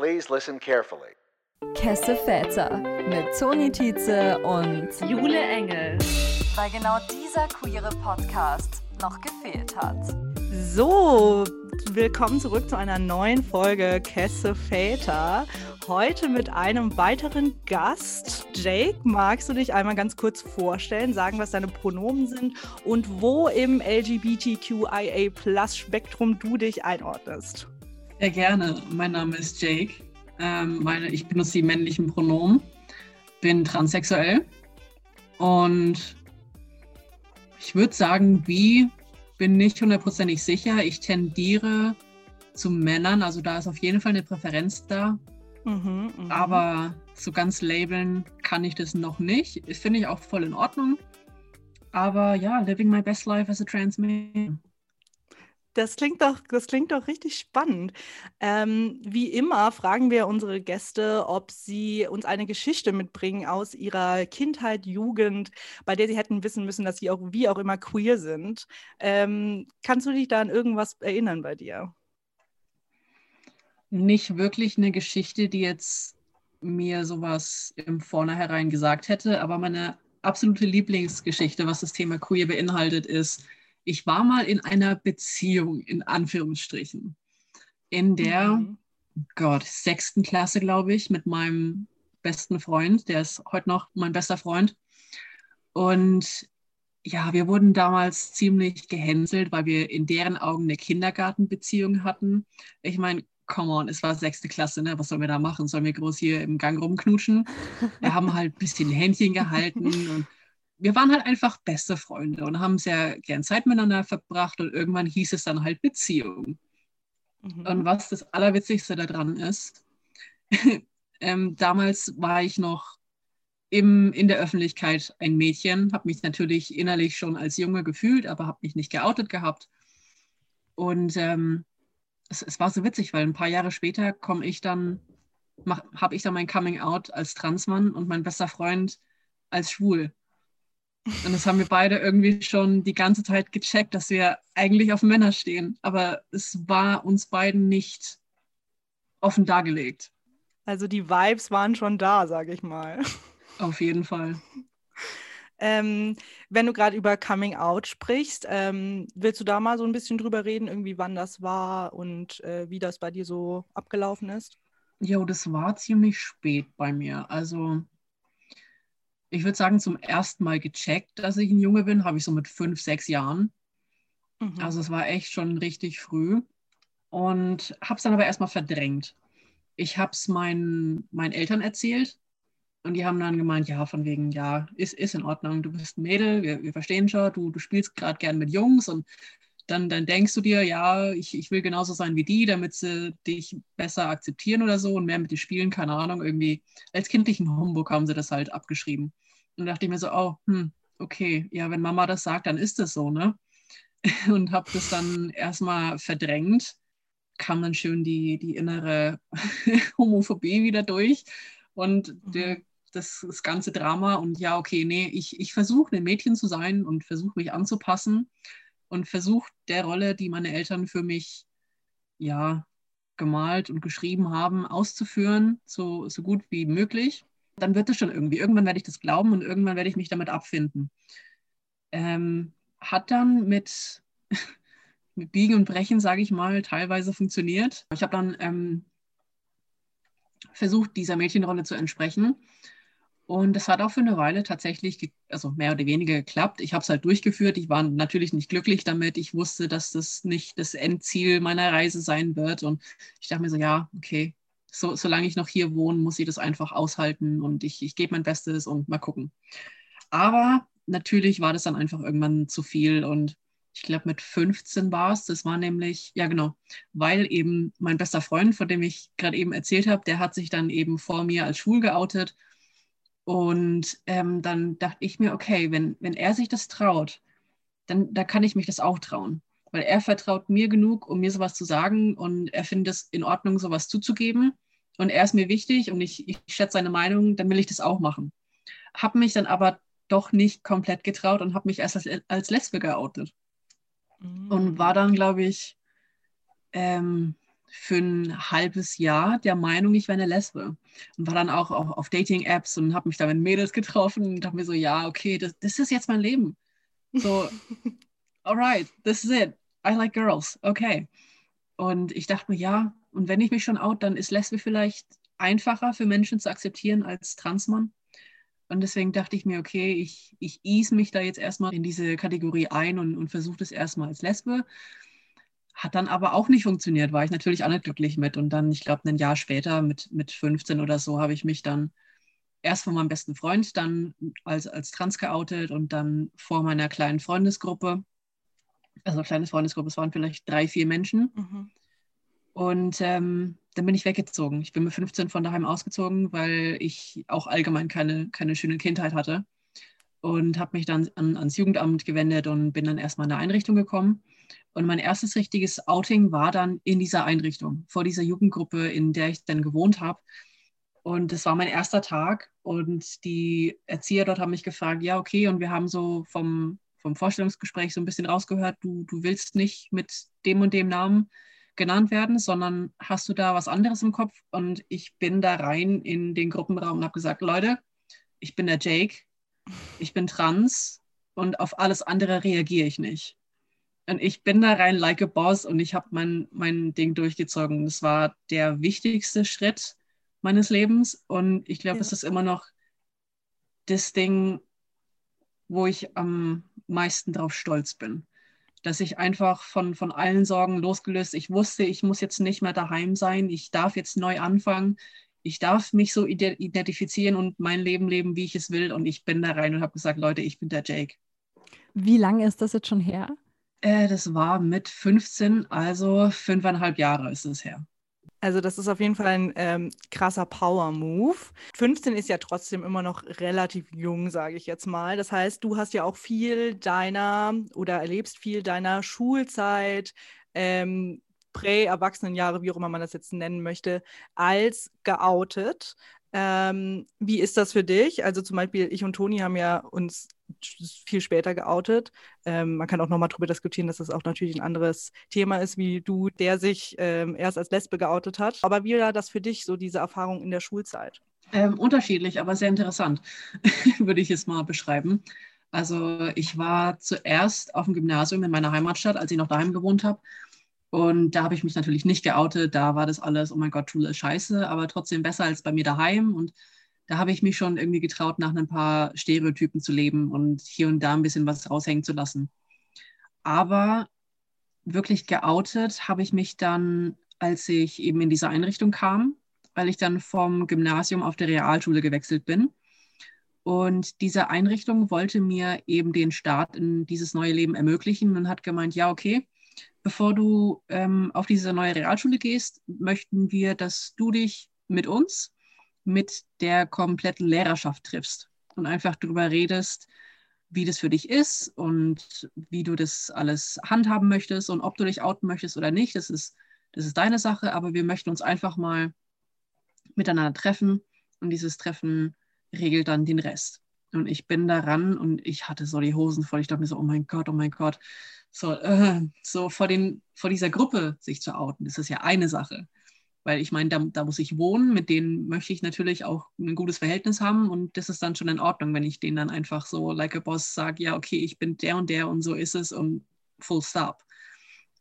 Please listen carefully. Kesse Väter mit Toni Tietze und Jule Engel. Weil genau dieser queere Podcast noch gefehlt hat. So, willkommen zurück zu einer neuen Folge Kesse Väter. Heute mit einem weiteren Gast. Jake, magst du dich einmal ganz kurz vorstellen, sagen, was deine Pronomen sind und wo im LGBTQIA-Plus-Spektrum du dich einordnest? Ja, gerne. Mein Name ist Jake. Ähm, meine, ich benutze die männlichen Pronomen, bin transsexuell und ich würde sagen, wie bin nicht hundertprozentig sicher. Ich tendiere zu Männern, also da ist auf jeden Fall eine Präferenz da. Mhm, mh. Aber so ganz labeln kann ich das noch nicht. Das finde ich auch voll in Ordnung. Aber ja, living my best life as a trans man. Das klingt doch, das klingt doch richtig spannend. Ähm, wie immer fragen wir unsere Gäste, ob sie uns eine Geschichte mitbringen aus ihrer Kindheit, Jugend, bei der sie hätten wissen müssen, dass sie auch wie auch immer queer sind. Ähm, kannst du dich da an irgendwas erinnern bei dir? Nicht wirklich eine Geschichte, die jetzt mir sowas im Vornherein gesagt hätte, aber meine absolute Lieblingsgeschichte, was das Thema queer beinhaltet, ist ich war mal in einer Beziehung, in Anführungsstrichen, in der, mhm. Gott, sechsten Klasse, glaube ich, mit meinem besten Freund, der ist heute noch mein bester Freund. Und ja, wir wurden damals ziemlich gehänselt, weil wir in deren Augen eine Kindergartenbeziehung hatten. Ich meine, come on, es war sechste Klasse, ne? Was sollen wir da machen? Sollen wir groß hier im Gang rumknutschen? Wir haben halt ein bisschen Händchen gehalten und wir waren halt einfach beste Freunde und haben sehr gern Zeit miteinander verbracht und irgendwann hieß es dann halt Beziehung. Mhm. Und was das Allerwitzigste daran ist, ähm, damals war ich noch im, in der Öffentlichkeit ein Mädchen, habe mich natürlich innerlich schon als Junge gefühlt, aber habe mich nicht geoutet gehabt. Und ähm, es, es, war so witzig, weil ein paar Jahre später komme ich dann, habe ich dann mein Coming Out als Transmann und mein bester Freund als schwul. Und das haben wir beide irgendwie schon die ganze Zeit gecheckt, dass wir eigentlich auf Männer stehen. Aber es war uns beiden nicht offen dargelegt. Also die Vibes waren schon da, sage ich mal. Auf jeden Fall. Ähm, wenn du gerade über Coming Out sprichst, ähm, willst du da mal so ein bisschen drüber reden, irgendwie wann das war und äh, wie das bei dir so abgelaufen ist? Jo, das war ziemlich spät bei mir. Also ich würde sagen, zum ersten Mal gecheckt, dass ich ein Junge bin, habe ich so mit fünf, sechs Jahren. Mhm. Also es war echt schon richtig früh. Und habe es dann aber erstmal verdrängt. Ich habe es meinen, meinen Eltern erzählt und die haben dann gemeint, ja, von wegen, ja, ist, ist in Ordnung, du bist ein Mädel, wir, wir verstehen schon, du, du spielst gerade gern mit Jungs und dann, dann denkst du dir, ja, ich, ich will genauso sein wie die, damit sie dich besser akzeptieren oder so und mehr mit dir spielen, keine Ahnung, irgendwie. Als kindlichen Humbug haben sie das halt abgeschrieben. Und dachte ich mir so, oh, hm, okay, ja, wenn Mama das sagt, dann ist es so, ne? Und habe das dann erstmal verdrängt, kam dann schön die, die innere Homophobie wieder durch und mhm. der, das, das ganze Drama und ja, okay, nee, ich, ich versuche ein Mädchen zu sein und versuche mich anzupassen und versucht der Rolle, die meine Eltern für mich ja gemalt und geschrieben haben, auszuführen, so, so gut wie möglich. Dann wird es schon irgendwie. Irgendwann werde ich das glauben und irgendwann werde ich mich damit abfinden. Ähm, hat dann mit, mit Biegen und Brechen, sage ich mal, teilweise funktioniert. Ich habe dann ähm, versucht, dieser Mädchenrolle zu entsprechen und das hat auch für eine Weile tatsächlich, also mehr oder weniger geklappt. Ich habe es halt durchgeführt. Ich war natürlich nicht glücklich damit. Ich wusste, dass das nicht das Endziel meiner Reise sein wird. Und ich dachte mir so, ja, okay, so, solange ich noch hier wohne, muss ich das einfach aushalten und ich, ich gebe mein Bestes und mal gucken. Aber natürlich war das dann einfach irgendwann zu viel und ich glaube mit 15 war es. Das war nämlich, ja genau, weil eben mein bester Freund, von dem ich gerade eben erzählt habe, der hat sich dann eben vor mir als schwul geoutet und ähm, dann dachte ich mir, okay, wenn, wenn er sich das traut, dann da kann ich mich das auch trauen. Weil er vertraut mir genug, um mir sowas zu sagen und er findet es in Ordnung, sowas zuzugeben. Und er ist mir wichtig und ich, ich schätze seine Meinung, dann will ich das auch machen. Habe mich dann aber doch nicht komplett getraut und habe mich erst als, als Lesbe geoutet. Mhm. Und war dann, glaube ich, ähm, für ein halbes Jahr der Meinung, ich wäre eine Lesbe. Und war dann auch auf, auf Dating-Apps und habe mich da mit Mädels getroffen und dachte mir so, ja, okay, das, das ist jetzt mein Leben. So, alright, this is it. I like girls. Okay. Und ich dachte mir, ja, und wenn ich mich schon out, dann ist Lesbe vielleicht einfacher für Menschen zu akzeptieren als Transmann. Und deswegen dachte ich mir, okay, ich, ich ease mich da jetzt erstmal in diese Kategorie ein und, und versuche das erstmal als Lesbe. Hat dann aber auch nicht funktioniert, war ich natürlich auch nicht glücklich mit. Und dann, ich glaube, ein Jahr später, mit, mit 15 oder so, habe ich mich dann erst von meinem besten Freund dann als, als trans geoutet und dann vor meiner kleinen Freundesgruppe. Also kleine Freundesgruppe, es waren vielleicht drei, vier Menschen. Mhm. Und ähm, dann bin ich weggezogen. Ich bin mit 15 von daheim ausgezogen, weil ich auch allgemein keine, keine schöne Kindheit hatte. Und habe mich dann an, ans Jugendamt gewendet und bin dann erstmal in eine Einrichtung gekommen. Und mein erstes richtiges Outing war dann in dieser Einrichtung, vor dieser Jugendgruppe, in der ich dann gewohnt habe. Und das war mein erster Tag. Und die Erzieher dort haben mich gefragt, ja, okay, und wir haben so vom, vom Vorstellungsgespräch so ein bisschen rausgehört, du, du willst nicht mit dem und dem Namen genannt werden, sondern hast du da was anderes im Kopf? Und ich bin da rein in den Gruppenraum und habe gesagt, Leute, ich bin der Jake, ich bin trans und auf alles andere reagiere ich nicht. Und ich bin da rein like a boss und ich habe mein, mein Ding durchgezogen. Das war der wichtigste Schritt meines Lebens und ich glaube, ja. es ist immer noch das Ding, wo ich am meisten drauf stolz bin dass ich einfach von, von allen Sorgen losgelöst, ich wusste, ich muss jetzt nicht mehr daheim sein, ich darf jetzt neu anfangen, ich darf mich so identifizieren und mein Leben leben, wie ich es will. Und ich bin da rein und habe gesagt, Leute, ich bin der Jake. Wie lange ist das jetzt schon her? Äh, das war mit 15, also fünfeinhalb Jahre ist es her. Also das ist auf jeden Fall ein ähm, krasser Power-Move. 15 ist ja trotzdem immer noch relativ jung, sage ich jetzt mal. Das heißt, du hast ja auch viel deiner oder erlebst viel deiner Schulzeit, ähm, Prä-Erwachsenenjahre, wie auch immer man das jetzt nennen möchte, als geoutet. Ähm, wie ist das für dich? Also zum Beispiel, ich und Toni haben ja uns viel später geoutet. Ähm, man kann auch nochmal darüber diskutieren, dass das auch natürlich ein anderes Thema ist, wie du, der sich ähm, erst als Lesbe geoutet hat. Aber wie war das für dich, so diese Erfahrung in der Schulzeit? Ähm, unterschiedlich, aber sehr interessant, würde ich es mal beschreiben. Also ich war zuerst auf dem Gymnasium in meiner Heimatstadt, als ich noch daheim gewohnt habe. Und da habe ich mich natürlich nicht geoutet. Da war das alles, oh mein Gott, Schule ist scheiße, aber trotzdem besser als bei mir daheim. Und da habe ich mich schon irgendwie getraut, nach ein paar Stereotypen zu leben und hier und da ein bisschen was raushängen zu lassen. Aber wirklich geoutet habe ich mich dann, als ich eben in diese Einrichtung kam, weil ich dann vom Gymnasium auf der Realschule gewechselt bin. Und diese Einrichtung wollte mir eben den Start in dieses neue Leben ermöglichen und hat gemeint, ja, okay, bevor du ähm, auf diese neue Realschule gehst, möchten wir, dass du dich mit uns, mit der kompletten Lehrerschaft triffst und einfach darüber redest, wie das für dich ist und wie du das alles handhaben möchtest und ob du dich outen möchtest oder nicht. Das ist, das ist deine Sache, aber wir möchten uns einfach mal miteinander treffen und dieses Treffen regelt dann den Rest. Und ich bin daran und ich hatte so die Hosen voll. Ich dachte mir so, oh mein Gott, oh mein Gott, so, äh, so vor, den, vor dieser Gruppe sich zu outen, das ist ja eine Sache. Weil ich meine, da, da muss ich wohnen, mit denen möchte ich natürlich auch ein gutes Verhältnis haben und das ist dann schon in Ordnung, wenn ich denen dann einfach so, like a boss, sage, ja, okay, ich bin der und der und so ist es und full stop.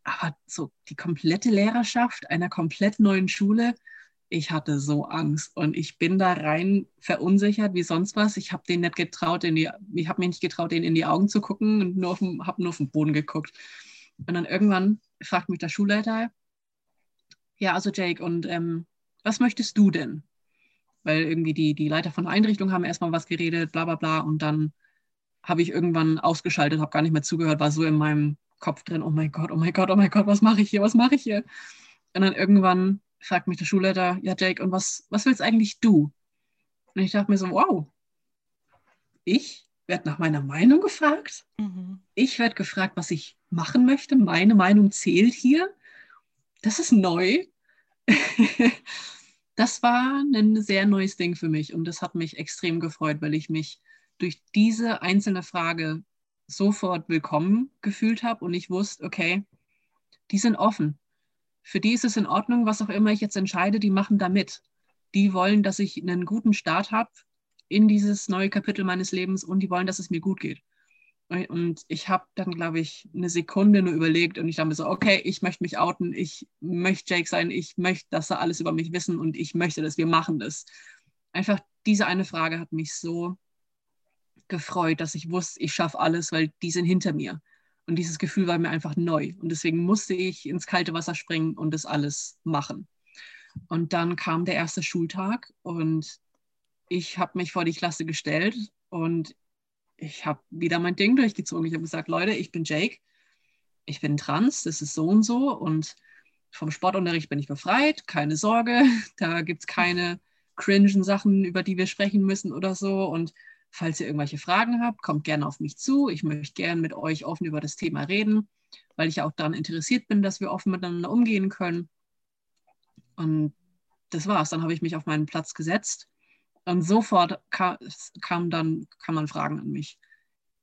Aber so die komplette Lehrerschaft einer komplett neuen Schule, ich hatte so Angst und ich bin da rein verunsichert wie sonst was. Ich habe den nicht getraut, in die, ich habe mir nicht getraut, denen in die Augen zu gucken und habe nur auf den Boden geguckt. Und dann irgendwann fragt mich der Schulleiter, ja, also Jake, und ähm, was möchtest du denn? Weil irgendwie die, die Leiter von der Einrichtung haben erstmal was geredet, bla bla bla, und dann habe ich irgendwann ausgeschaltet, habe gar nicht mehr zugehört, war so in meinem Kopf drin, oh mein Gott, oh mein Gott, oh mein Gott, was mache ich hier, was mache ich hier? Und dann irgendwann fragt mich der Schulleiter, ja Jake, und was, was willst eigentlich du? Und ich dachte mir so, wow, ich werde nach meiner Meinung gefragt. Mhm. Ich werde gefragt, was ich machen möchte. Meine Meinung zählt hier. Das ist neu. das war ein sehr neues Ding für mich und das hat mich extrem gefreut, weil ich mich durch diese einzelne Frage sofort willkommen gefühlt habe und ich wusste, okay, die sind offen für die ist es in Ordnung, was auch immer ich jetzt entscheide, die machen da mit. Die wollen, dass ich einen guten Start habe in dieses neue Kapitel meines Lebens und die wollen, dass es mir gut geht. Und ich habe dann, glaube ich, eine Sekunde nur überlegt und ich dachte mir so, okay, ich möchte mich outen, ich möchte Jake sein, ich möchte, dass er alles über mich wissen und ich möchte, dass wir machen das. Einfach diese eine Frage hat mich so gefreut, dass ich wusste, ich schaffe alles, weil die sind hinter mir. Und dieses Gefühl war mir einfach neu. Und deswegen musste ich ins kalte Wasser springen und das alles machen. Und dann kam der erste Schultag und ich habe mich vor die Klasse gestellt und ich habe wieder mein Ding durchgezogen. Ich habe gesagt, Leute, ich bin Jake, ich bin trans, das ist so und so und vom Sportunterricht bin ich befreit, keine Sorge, da gibt es keine cringen Sachen, über die wir sprechen müssen oder so. Und falls ihr irgendwelche Fragen habt, kommt gerne auf mich zu. Ich möchte gerne mit euch offen über das Thema reden, weil ich auch daran interessiert bin, dass wir offen miteinander umgehen können. Und das war's. Dann habe ich mich auf meinen Platz gesetzt und sofort kam, kam dann, kann man Fragen an mich.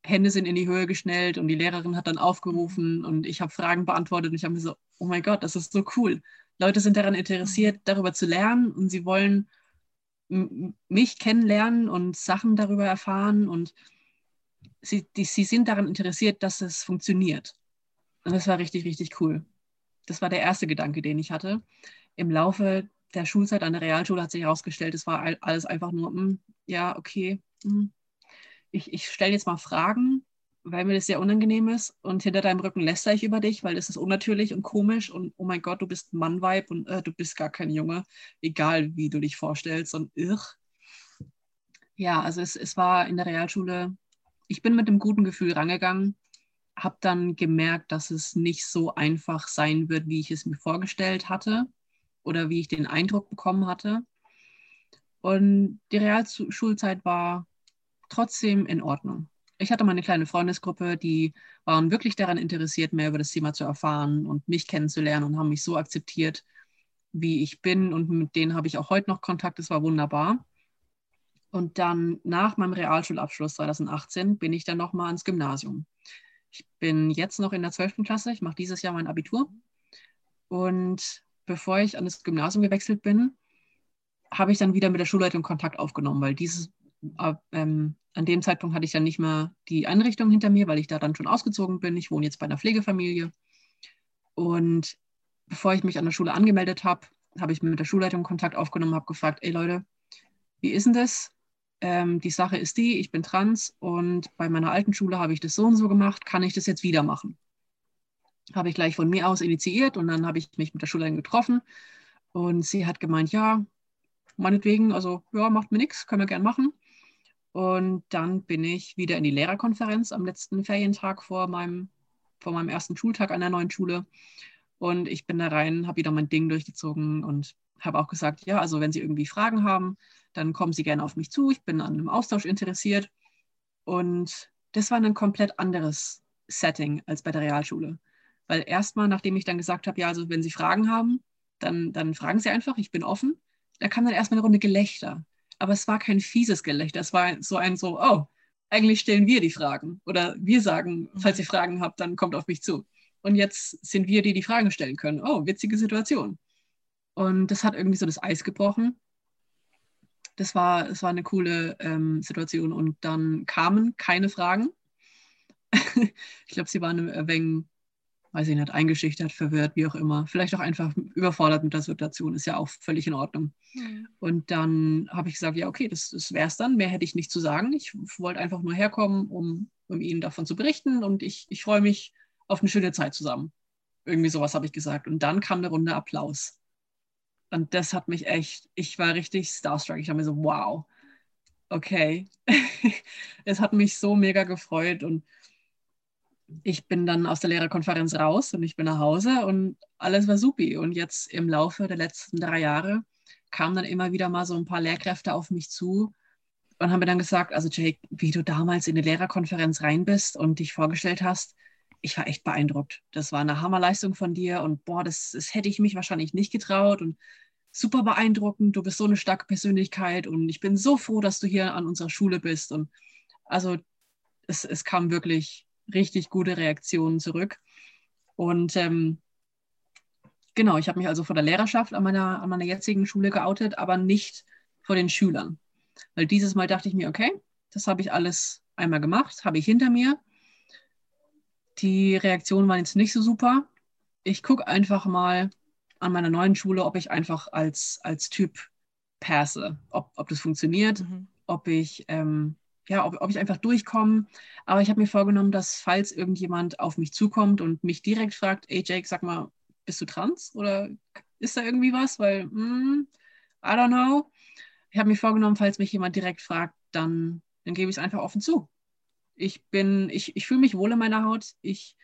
Hände sind in die Höhe geschnellt und die Lehrerin hat dann aufgerufen und ich habe Fragen beantwortet und ich habe mir so, oh mein Gott, das ist so cool. Leute sind daran interessiert, darüber zu lernen und sie wollen mich kennenlernen und Sachen darüber erfahren und sie, die, sie sind daran interessiert, dass es funktioniert. Und das war richtig, richtig cool. Das war der erste Gedanke, den ich hatte. Im Laufe der Schulzeit an der Realschule hat sich herausgestellt, es war alles einfach nur, mh, hm, ja, okay, mh. Hm. ich, ich stelle jetzt mal Fragen, weil mir das sehr unangenehm ist und hinter deinem Rücken lästere ich über dich, weil das ist unnatürlich und komisch und oh mein Gott, du bist Mannweib und äh, du bist gar kein Junge, egal wie du dich vorstellst und irr. Ja, also es, es war in der Realschule, ich bin mit einem guten Gefühl rangegangen, habe dann gemerkt, dass es nicht so einfach sein wird, wie ich es mir vorgestellt hatte oder wie ich den Eindruck bekommen hatte. Und die Realschulzeit war trotzdem in Ordnung. Ich hatte meine kleine Freundesgruppe, die waren wirklich daran interessiert, mehr über das Thema zu erfahren und mich kennenzulernen und haben mich so akzeptiert, wie ich bin. Und mit denen habe ich auch heute noch Kontakt. Das war wunderbar. Und dann nach meinem Realschulabschluss 2018 bin ich dann nochmal ins Gymnasium. Ich bin jetzt noch in der 12. Klasse. Ich mache dieses Jahr mein Abitur. Und bevor ich an das Gymnasium gewechselt bin, habe ich dann wieder mit der Schulleitung Kontakt aufgenommen, weil dieses, äh, ähm, an dem Zeitpunkt hatte ich dann nicht mehr die Einrichtung hinter mir, weil ich da dann schon ausgezogen bin. Ich wohne jetzt bei einer Pflegefamilie. Und bevor ich mich an der Schule angemeldet habe, habe ich mit der Schulleitung Kontakt aufgenommen, habe gefragt, ey Leute, wie ist denn das? Ähm, die Sache ist die, ich bin trans und bei meiner alten Schule habe ich das so und so gemacht, kann ich das jetzt wieder machen? Habe ich gleich von mir aus initiiert und dann habe ich mich mit der Schulleitung getroffen und sie hat gemeint, ja, meinetwegen, also ja, macht mir nichts, können wir gern machen. Und dann bin ich wieder in die Lehrerkonferenz am letzten Ferientag vor meinem, vor meinem ersten Schultag an der neuen Schule. Und ich bin da rein, habe wieder mein Ding durchgezogen und habe auch gesagt, ja, also wenn Sie irgendwie Fragen haben, dann kommen Sie gerne auf mich zu. Ich bin an einem Austausch interessiert. Und das war ein komplett anderes Setting als bei der Realschule. Weil erstmal, nachdem ich dann gesagt habe, ja, also wenn Sie Fragen haben, dann, dann fragen Sie einfach, ich bin offen. Da kam dann erstmal eine Runde Gelächter. Aber es war kein fieses Gelächter. Es war so ein so, oh, eigentlich stellen wir die Fragen. Oder wir sagen, falls ihr mhm. Fragen habt, dann kommt auf mich zu. Und jetzt sind wir, die die Fragen stellen können. Oh, witzige Situation. Und das hat irgendwie so das Eis gebrochen. Das war, das war eine coole ähm, Situation. Und dann kamen keine Fragen. ich glaube, sie waren ein wenig weiß ich nicht, eingeschüchtert, verwirrt, wie auch immer. Vielleicht auch einfach überfordert mit der Situation, ist ja auch völlig in Ordnung. Mhm. Und dann habe ich gesagt, ja, okay, das, das wäre es dann. Mehr hätte ich nicht zu sagen. Ich wollte einfach nur herkommen, um, um Ihnen davon zu berichten und ich, ich freue mich auf eine schöne Zeit zusammen. Irgendwie sowas habe ich gesagt. Und dann kam eine Runde Applaus. Und das hat mich echt, ich war richtig starstruck. Ich habe mir so, wow, okay. es hat mich so mega gefreut und ich bin dann aus der Lehrerkonferenz raus und ich bin nach Hause und alles war supi. Und jetzt im Laufe der letzten drei Jahre kamen dann immer wieder mal so ein paar Lehrkräfte auf mich zu und haben mir dann gesagt, also Jake, wie du damals in die Lehrerkonferenz rein bist und dich vorgestellt hast, ich war echt beeindruckt. Das war eine Hammerleistung von dir und boah, das, das hätte ich mich wahrscheinlich nicht getraut und super beeindruckend. Du bist so eine starke Persönlichkeit und ich bin so froh, dass du hier an unserer Schule bist. Und also es, es kam wirklich richtig gute Reaktionen zurück. Und ähm, Genau, ich habe mich also vor der Lehrerschaft an meiner, an meiner jetzigen Schule geoutet, aber nicht vor den Schülern. Weil dieses Mal dachte ich mir, okay, das habe ich alles einmal gemacht, habe ich hinter mir. Die Reaktionen waren jetzt nicht so super. Ich gucke einfach mal an meiner neuen Schule, ob ich einfach als, als Typ passe, ob, ob das funktioniert, mhm. ob ich ähm, ja, ob, ob ich einfach durchkomme. Aber ich habe mir vorgenommen, dass falls irgendjemand auf mich zukommt und mich direkt fragt, ey Jake, sag mal, bist du trans oder ist da irgendwie was? Weil, mm, I don't know. Ich habe mir vorgenommen, falls mich jemand direkt fragt, dann, dann gebe ich es einfach offen zu. Ich bin, ich, ich fühle mich wohl in meiner Haut. Ich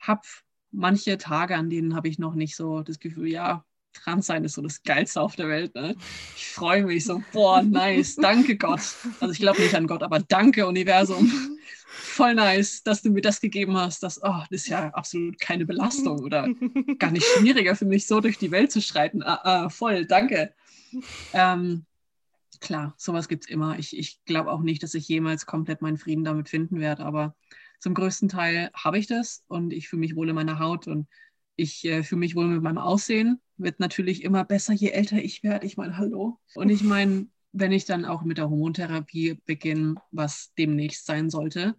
habe manche Tage, an denen habe ich noch nicht so das Gefühl, ja, trans sein ist so das Geilste auf der Welt. Ne? Ich freue mich so, boah, nice, danke Gott. Also ich glaube nicht an Gott, aber danke Universum. Voll nice, dass du mir das gegeben hast. Das, oh, das ist ja absolut keine Belastung oder gar nicht schwieriger für mich, so durch die Welt zu schreiten. Ah, ah, voll, danke. Ähm, klar, sowas gibt es immer. Ich, ich glaube auch nicht, dass ich jemals komplett meinen Frieden damit finden werde, aber zum größten Teil habe ich das und ich fühle mich wohl in meiner Haut und ich äh, fühle mich wohl mit meinem Aussehen. Wird natürlich immer besser, je älter ich werde. Ich meine, hallo. Und ich meine, wenn ich dann auch mit der Hormontherapie beginne, was demnächst sein sollte,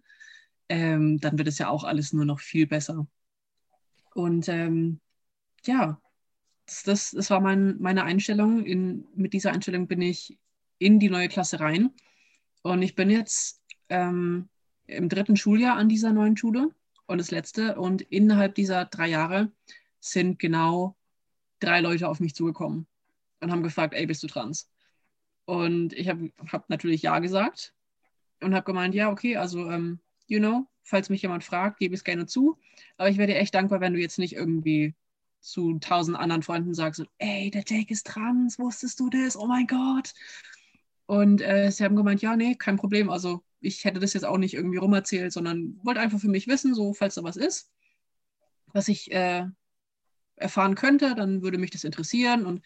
ähm, dann wird es ja auch alles nur noch viel besser. Und ähm, ja, das, das, das war mein, meine Einstellung. In, mit dieser Einstellung bin ich in die neue Klasse rein. Und ich bin jetzt ähm, im dritten Schuljahr an dieser neuen Schule und das letzte. Und innerhalb dieser drei Jahre sind genau drei Leute auf mich zugekommen und haben gefragt, ey, bist du trans? Und ich habe hab natürlich Ja gesagt und habe gemeint, ja, okay, also, um, you know, falls mich jemand fragt, gebe ich es gerne zu. Aber ich wäre dir echt dankbar, wenn du jetzt nicht irgendwie zu tausend anderen Freunden sagst, ey, der Jake ist trans, wusstest du das? Oh mein Gott. Und äh, sie haben gemeint, ja, nee, kein Problem. Also ich hätte das jetzt auch nicht irgendwie rumerzählt, sondern wollte einfach für mich wissen, so falls da was ist, was ich äh, erfahren könnte, dann würde mich das interessieren. Und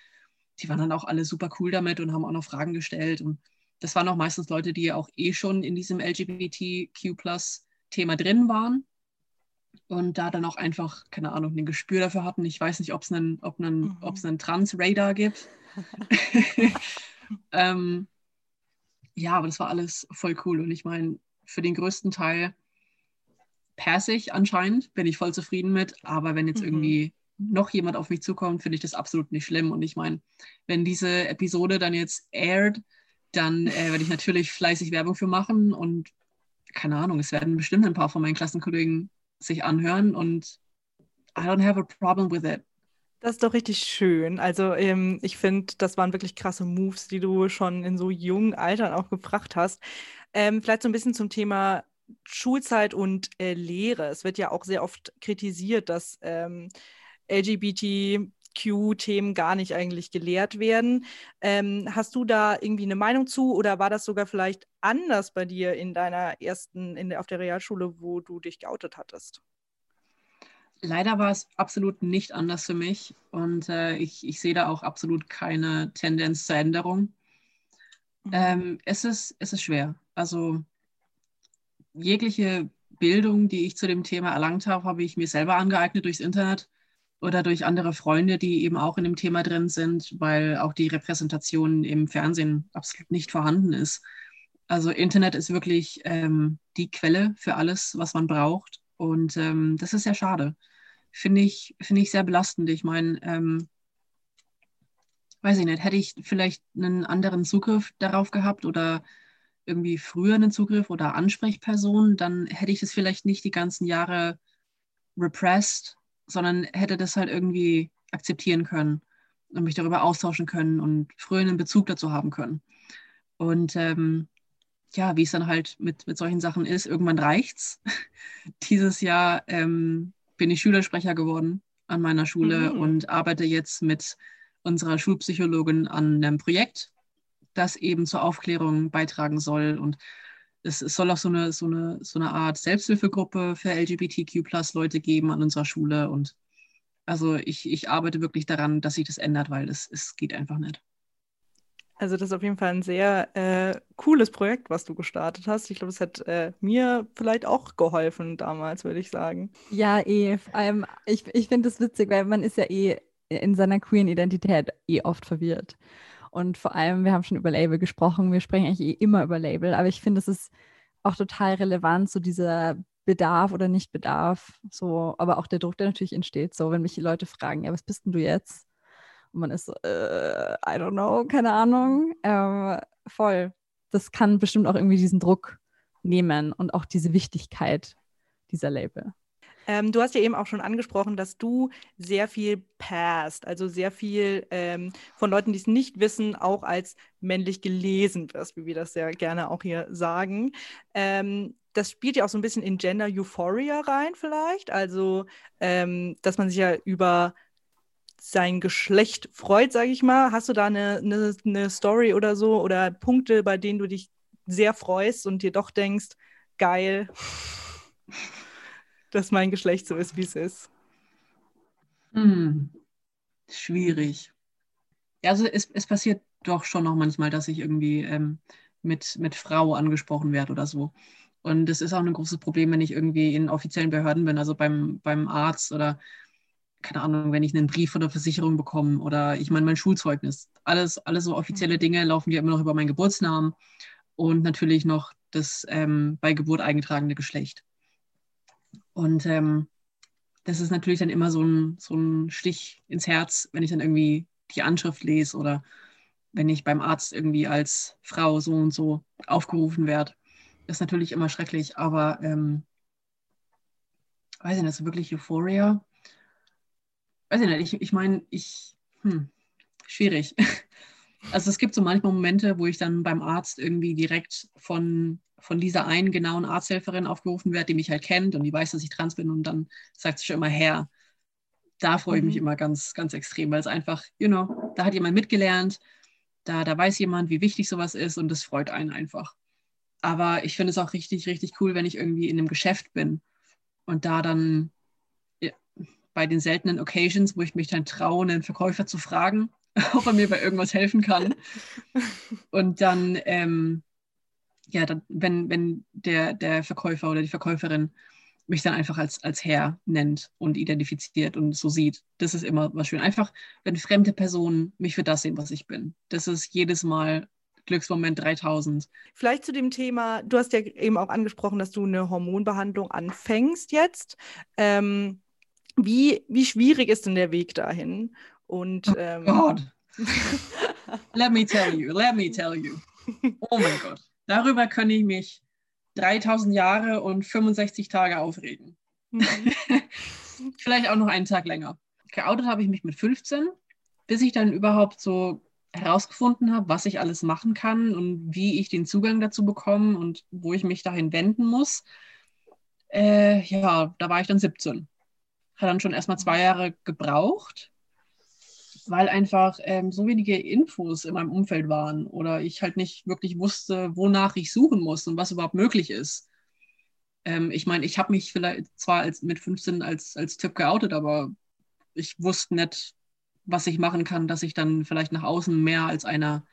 die waren dann auch alle super cool damit und haben auch noch Fragen gestellt. Und das waren auch meistens Leute, die auch eh schon in diesem LGBTQ-Thema drin waren und da dann auch einfach, keine Ahnung, ein Gespür dafür hatten. Ich weiß nicht, ob es einen, ob einen, mhm. einen Trans-Radar gibt. ähm, ja, aber das war alles voll cool. Und ich meine, für den größten Teil persig anscheinend, bin ich voll zufrieden mit. Aber wenn jetzt mhm. irgendwie noch jemand auf mich zukommt, finde ich das absolut nicht schlimm. Und ich meine, wenn diese Episode dann jetzt aired, dann äh, werde ich natürlich fleißig Werbung für machen und keine Ahnung, es werden bestimmt ein paar von meinen Klassenkollegen sich anhören und I don't have a problem with it. Das ist doch richtig schön. Also ähm, ich finde, das waren wirklich krasse Moves, die du schon in so jungen Altern auch gebracht hast. Ähm, vielleicht so ein bisschen zum Thema Schulzeit und äh, Lehre. Es wird ja auch sehr oft kritisiert, dass ähm, LGBTQ-Themen gar nicht eigentlich gelehrt werden. Ähm, hast du da irgendwie eine Meinung zu oder war das sogar vielleicht anders bei dir in deiner ersten, in auf der Realschule, wo du dich geoutet hattest? Leider war es absolut nicht anders für mich und äh, ich, ich sehe da auch absolut keine Tendenz zur Änderung. Mhm. Ähm, es, ist, es ist schwer. Also jegliche Bildung, die ich zu dem Thema erlangt habe, habe ich mir selber angeeignet durchs Internet oder durch andere Freunde, die eben auch in dem Thema drin sind, weil auch die Repräsentation im Fernsehen absolut nicht vorhanden ist. Also Internet ist wirklich ähm, die Quelle für alles, was man braucht. Und ähm, das ist sehr schade finde ich, find ich sehr belastend. Ich meine, ähm, weiß ich nicht, hätte ich vielleicht einen anderen Zugriff darauf gehabt oder irgendwie früher einen Zugriff oder Ansprechperson, dann hätte ich das vielleicht nicht die ganzen Jahre repressed, sondern hätte das halt irgendwie akzeptieren können und mich darüber austauschen können und früher einen Bezug dazu haben können. Und ähm, ja, wie es dann halt mit, mit solchen Sachen ist, irgendwann reicht's. Dieses Jahr ähm, bin ich Schülersprecher geworden an meiner Schule mhm. und arbeite jetzt mit unserer Schulpsychologin an einem Projekt, das eben zur Aufklärung beitragen soll. Und es, es soll auch so eine, so, eine, so eine Art Selbsthilfegruppe für LGBTQ-Leute geben an unserer Schule. Und also ich, ich arbeite wirklich daran, dass sich das ändert, weil es, es geht einfach nicht. Also das ist auf jeden Fall ein sehr äh, cooles Projekt, was du gestartet hast. Ich glaube, es hat äh, mir vielleicht auch geholfen damals, würde ich sagen. Ja, eh. Vor allem, ich, ich finde es witzig, weil man ist ja eh in seiner queeren Identität eh oft verwirrt. Und vor allem, wir haben schon über Label gesprochen, wir sprechen eigentlich eh immer über Label, aber ich finde, es ist auch total relevant, so dieser Bedarf oder Nicht-Bedarf, so, aber auch der Druck, der natürlich entsteht, so, wenn mich die Leute fragen, ja, was bist denn du jetzt? Und man ist so, äh, I don't know, keine Ahnung. Ähm, voll. Das kann bestimmt auch irgendwie diesen Druck nehmen und auch diese Wichtigkeit dieser Label. Ähm, du hast ja eben auch schon angesprochen, dass du sehr viel passt, also sehr viel ähm, von Leuten, die es nicht wissen, auch als männlich gelesen wirst, wie wir das ja gerne auch hier sagen. Ähm, das spielt ja auch so ein bisschen in Gender Euphoria rein, vielleicht. Also, ähm, dass man sich ja über sein Geschlecht freut, sage ich mal. Hast du da eine, eine, eine Story oder so oder Punkte, bei denen du dich sehr freust und dir doch denkst, geil dass mein Geschlecht so ist, wie es ist? Hm. Schwierig. Ja, also es, es passiert doch schon noch manchmal, dass ich irgendwie ähm, mit, mit Frau angesprochen werde oder so. Und das ist auch ein großes Problem, wenn ich irgendwie in offiziellen Behörden bin, also beim, beim Arzt oder keine Ahnung, wenn ich einen Brief von der Versicherung bekomme oder ich meine mein Schulzeugnis. Alles, alles so offizielle mhm. Dinge laufen ja immer noch über meinen Geburtsnamen und natürlich noch das ähm, bei Geburt eingetragene Geschlecht. Und ähm, das ist natürlich dann immer so ein, so ein Stich ins Herz, wenn ich dann irgendwie die Anschrift lese oder wenn ich beim Arzt irgendwie als Frau so und so aufgerufen werde. Das ist natürlich immer schrecklich, aber ähm, weiß ich nicht, das ist wirklich Euphoria. Weiß ich nicht, ich, ich meine, ich, hm, schwierig. Also es gibt so manchmal Momente, wo ich dann beim Arzt irgendwie direkt von von dieser einen genauen Arzthelferin aufgerufen werde, die mich halt kennt und die weiß, dass ich trans bin und dann sagt sie schon immer her. Da freue ich mich mhm. immer ganz, ganz extrem, weil es einfach, you know, da hat jemand mitgelernt, da, da weiß jemand, wie wichtig sowas ist und das freut einen einfach. Aber ich finde es auch richtig, richtig cool, wenn ich irgendwie in einem Geschäft bin und da dann bei den seltenen Occasions, wo ich mich dann traue, einen Verkäufer zu fragen, ob er mir bei irgendwas helfen kann. Und dann ähm, ja, dann, wenn, wenn der, der Verkäufer oder die Verkäuferin mich dann einfach als, als Herr nennt und identifiziert und so sieht. Das ist immer was schön. Einfach, wenn fremde Personen mich für das sehen, was ich bin. Das ist jedes Mal Glücksmoment 3000. Vielleicht zu dem Thema, du hast ja eben auch angesprochen, dass du eine Hormonbehandlung anfängst jetzt. Ähm, wie, wie schwierig ist denn der Weg dahin? Und, oh ähm, God. let me tell you, let me tell you. Oh mein Gott. Darüber kann ich mich 3000 Jahre und 65 Tage aufregen. Mhm. Vielleicht auch noch einen Tag länger. Geoutet habe ich mich mit 15, bis ich dann überhaupt so herausgefunden habe, was ich alles machen kann und wie ich den Zugang dazu bekomme und wo ich mich dahin wenden muss. Äh, ja, da war ich dann 17. Hat dann schon erstmal zwei Jahre gebraucht, weil einfach ähm, so wenige Infos in meinem Umfeld waren oder ich halt nicht wirklich wusste, wonach ich suchen muss und was überhaupt möglich ist. Ähm, ich meine, ich habe mich vielleicht zwar als, mit 15 als, als Typ geoutet, aber ich wusste nicht, was ich machen kann, dass ich dann vielleicht nach außen mehr als einer,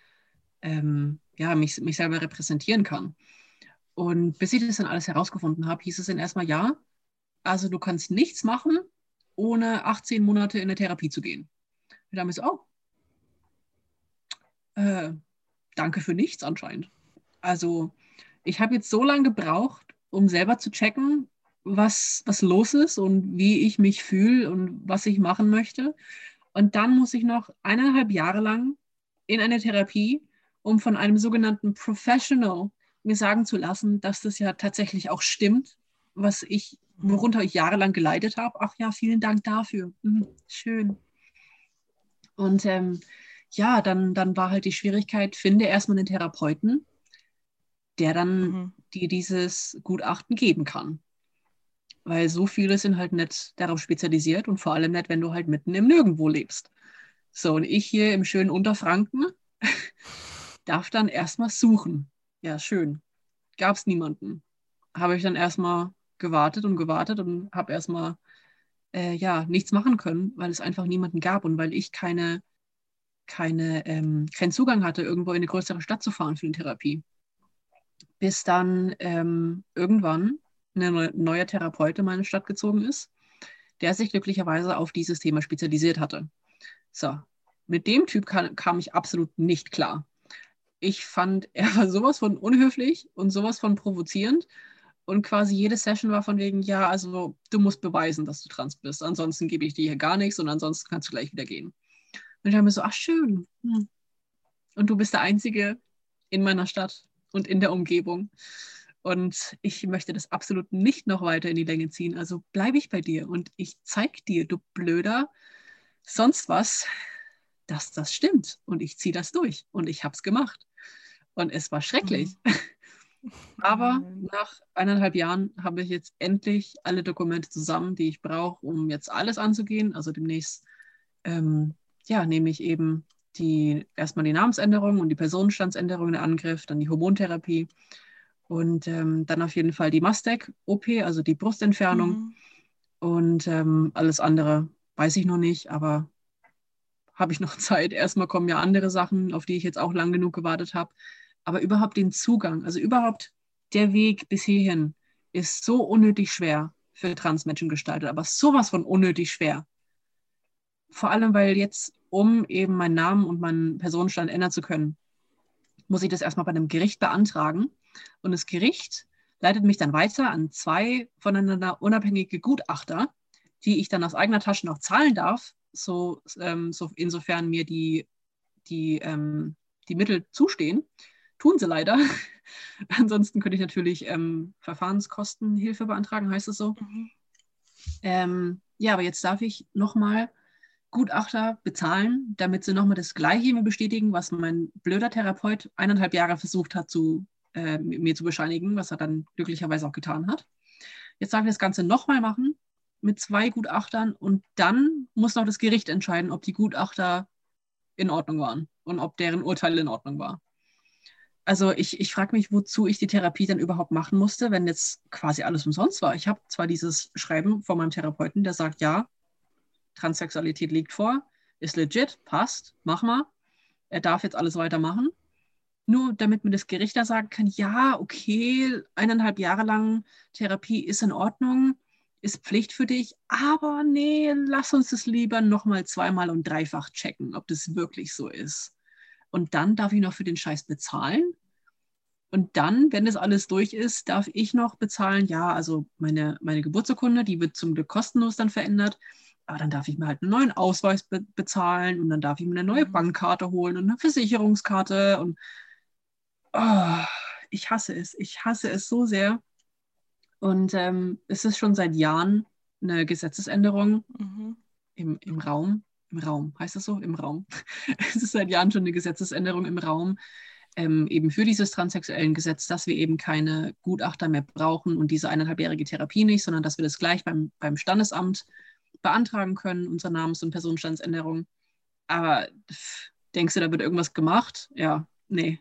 ähm, ja, mich, mich selber repräsentieren kann. Und bis ich das dann alles herausgefunden habe, hieß es dann erstmal, ja, also du kannst nichts machen, ohne 18 Monate in eine Therapie zu gehen. Und dann ist oh, äh, danke für nichts anscheinend. Also ich habe jetzt so lange gebraucht, um selber zu checken, was, was los ist und wie ich mich fühle und was ich machen möchte. Und dann muss ich noch eineinhalb Jahre lang in eine Therapie, um von einem sogenannten Professional mir sagen zu lassen, dass das ja tatsächlich auch stimmt, was ich, worunter ich jahrelang geleitet habe. Ach ja, vielen Dank dafür. Mhm, schön. Und ähm, ja, dann, dann war halt die Schwierigkeit, finde erstmal einen Therapeuten, der dann mhm. dir dieses Gutachten geben kann. Weil so viele sind halt nicht darauf spezialisiert und vor allem nicht, wenn du halt mitten im Nirgendwo lebst. So, und ich hier im schönen Unterfranken darf dann erstmal suchen. Ja, schön. Gab es niemanden. Habe ich dann erstmal gewartet und gewartet und habe erstmal äh, ja, nichts machen können, weil es einfach niemanden gab und weil ich keine, keine, ähm, keinen Zugang hatte, irgendwo in eine größere Stadt zu fahren für eine Therapie. Bis dann ähm, irgendwann ein neuer Therapeut in meine Stadt gezogen ist, der sich glücklicherweise auf dieses Thema spezialisiert hatte. So, mit dem Typ kam, kam ich absolut nicht klar. Ich fand, er war sowas von unhöflich und sowas von provozierend. Und quasi jede Session war von wegen, ja, also du musst beweisen, dass du trans bist. Ansonsten gebe ich dir hier gar nichts und ansonsten kannst du gleich wieder gehen. Und ich habe mir so, ach schön. Hm. Und du bist der Einzige in meiner Stadt und in der Umgebung. Und ich möchte das absolut nicht noch weiter in die Länge ziehen. Also bleibe ich bei dir und ich zeige dir, du blöder, sonst was, dass das stimmt. Und ich ziehe das durch. Und ich habe es gemacht. Und es war schrecklich. Mhm. Aber nach eineinhalb Jahren habe ich jetzt endlich alle Dokumente zusammen, die ich brauche, um jetzt alles anzugehen. Also demnächst ähm, ja, nehme ich eben die, erstmal die Namensänderung und die Personenstandsänderung in Angriff, dann die Hormontherapie und ähm, dann auf jeden Fall die Mastec-OP, also die Brustentfernung. Mhm. Und ähm, alles andere weiß ich noch nicht, aber habe ich noch Zeit. Erstmal kommen ja andere Sachen, auf die ich jetzt auch lang genug gewartet habe. Aber überhaupt den Zugang, also überhaupt der Weg bis hierhin ist so unnötig schwer für Transmenschen gestaltet, aber sowas von unnötig schwer. Vor allem, weil jetzt, um eben meinen Namen und meinen Personenstand ändern zu können, muss ich das erstmal bei einem Gericht beantragen. Und das Gericht leitet mich dann weiter an zwei voneinander unabhängige Gutachter, die ich dann aus eigener Tasche noch zahlen darf, so, ähm, so insofern mir die, die, ähm, die Mittel zustehen. Tun sie leider. Ansonsten könnte ich natürlich ähm, Verfahrenskostenhilfe beantragen, heißt es so. Mhm. Ähm, ja, aber jetzt darf ich nochmal Gutachter bezahlen, damit sie nochmal das Gleiche mir bestätigen, was mein blöder Therapeut eineinhalb Jahre versucht hat, zu, äh, mir zu bescheinigen, was er dann glücklicherweise auch getan hat. Jetzt darf ich das Ganze nochmal machen mit zwei Gutachtern und dann muss noch das Gericht entscheiden, ob die Gutachter in Ordnung waren und ob deren Urteil in Ordnung war also ich, ich frage mich, wozu ich die Therapie dann überhaupt machen musste, wenn jetzt quasi alles umsonst war. Ich habe zwar dieses Schreiben von meinem Therapeuten, der sagt, ja, Transsexualität liegt vor, ist legit, passt, mach mal. Er darf jetzt alles weitermachen. Nur damit mir das Gericht da sagen kann, ja, okay, eineinhalb Jahre lang Therapie ist in Ordnung, ist Pflicht für dich, aber nee, lass uns das lieber nochmal zweimal und dreifach checken, ob das wirklich so ist und dann darf ich noch für den Scheiß bezahlen. Und dann, wenn das alles durch ist, darf ich noch bezahlen, ja, also meine, meine Geburtsurkunde, die wird zum Glück kostenlos dann verändert. Aber dann darf ich mir halt einen neuen Ausweis be bezahlen und dann darf ich mir eine neue mhm. Bankkarte holen und eine Versicherungskarte. Und oh, ich hasse es. Ich hasse es so sehr. Und ähm, es ist schon seit Jahren eine Gesetzesänderung mhm. im, im Raum, im Raum, heißt das so? Im Raum. es ist seit Jahren schon eine Gesetzesänderung im Raum, ähm, eben für dieses transsexuellen Gesetz, dass wir eben keine Gutachter mehr brauchen und diese eineinhalbjährige Therapie nicht, sondern dass wir das gleich beim, beim Standesamt beantragen können, unsere Namens- und Personenstandsänderung. Aber pff, denkst du, da wird irgendwas gemacht? Ja, nee.